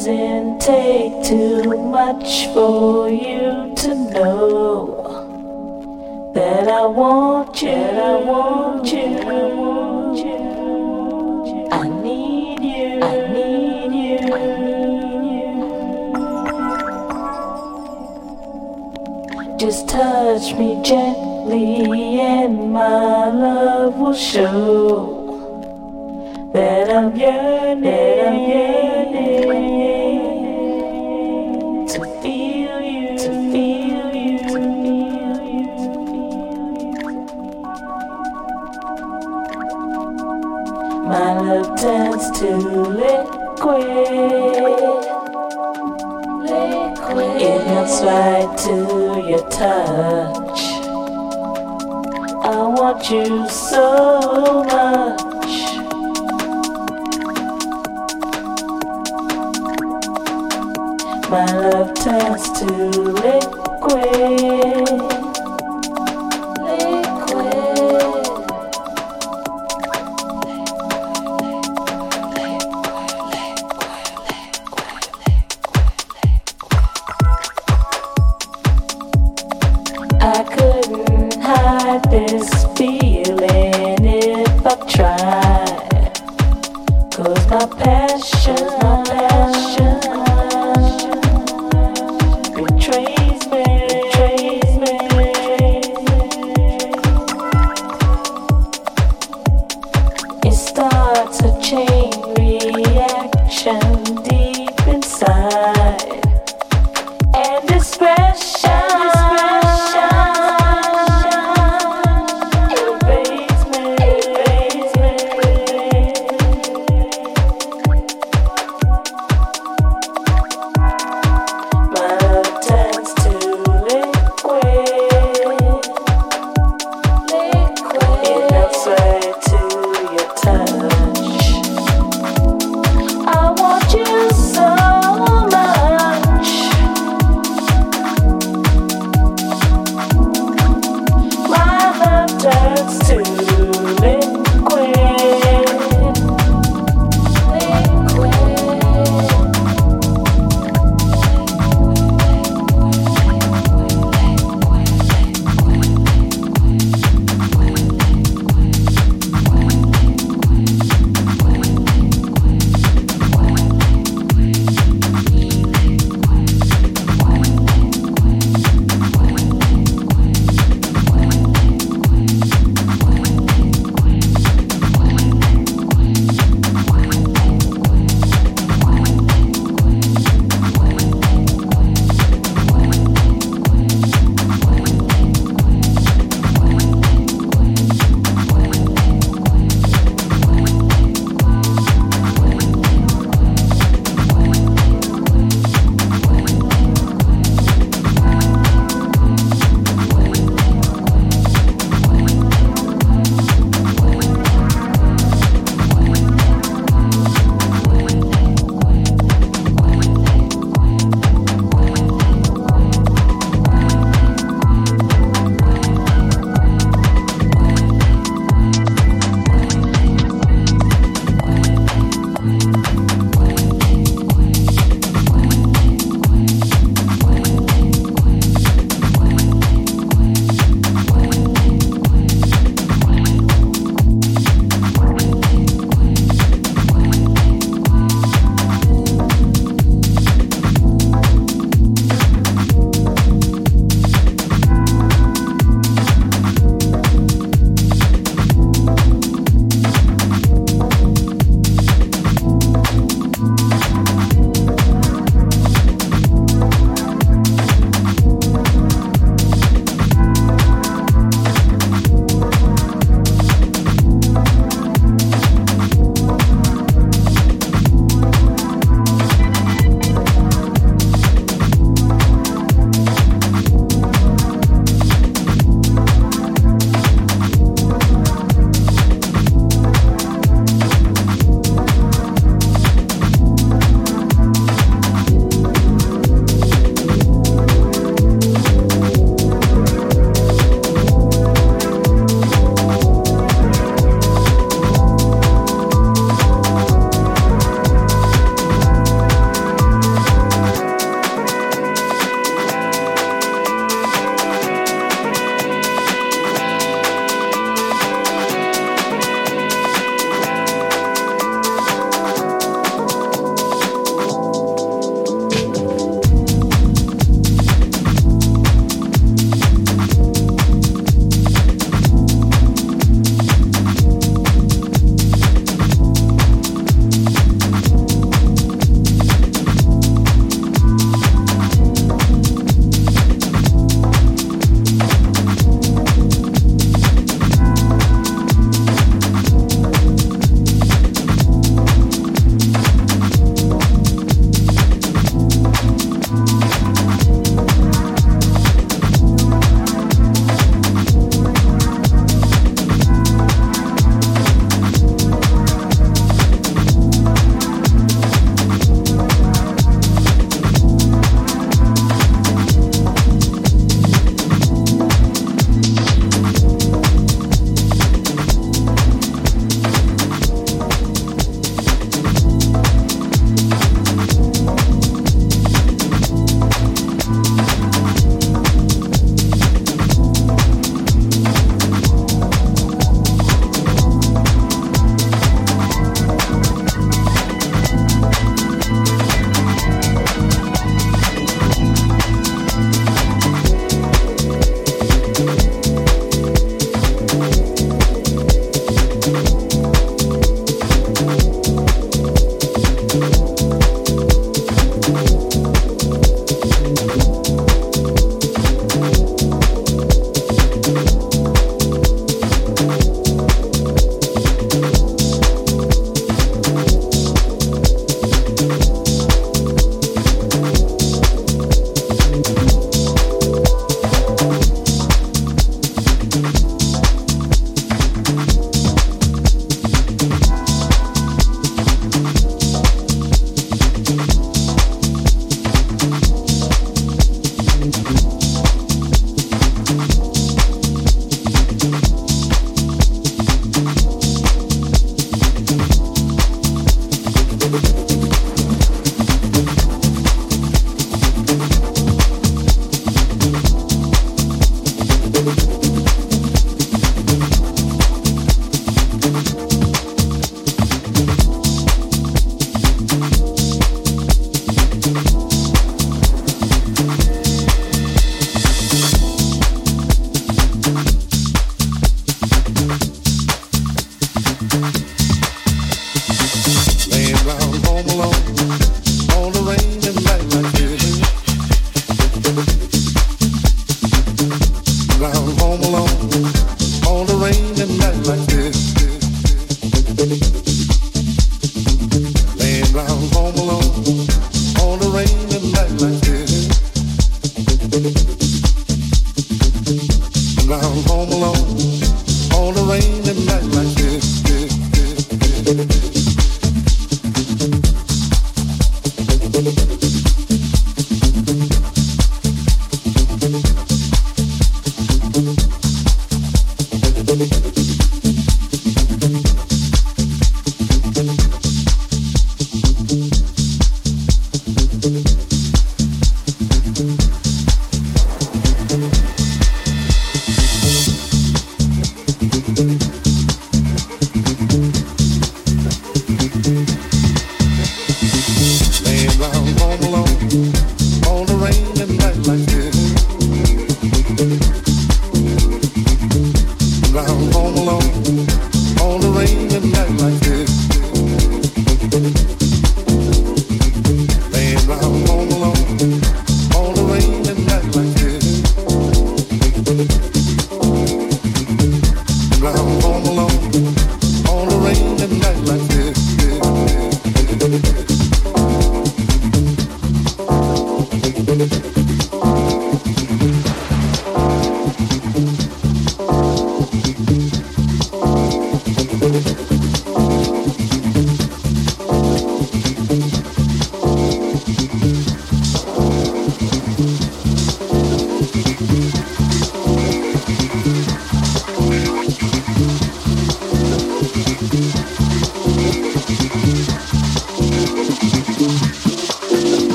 doesn't take too much for you to know that I want you, I want you, I want you. I need you, I need you, I need you. Just touch me gently and my love will show that I'm yearning, that I'm yearning turns to liquid. Liquid. It melts right to your touch. I want you so much. My love turns to. Liquid.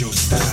angels.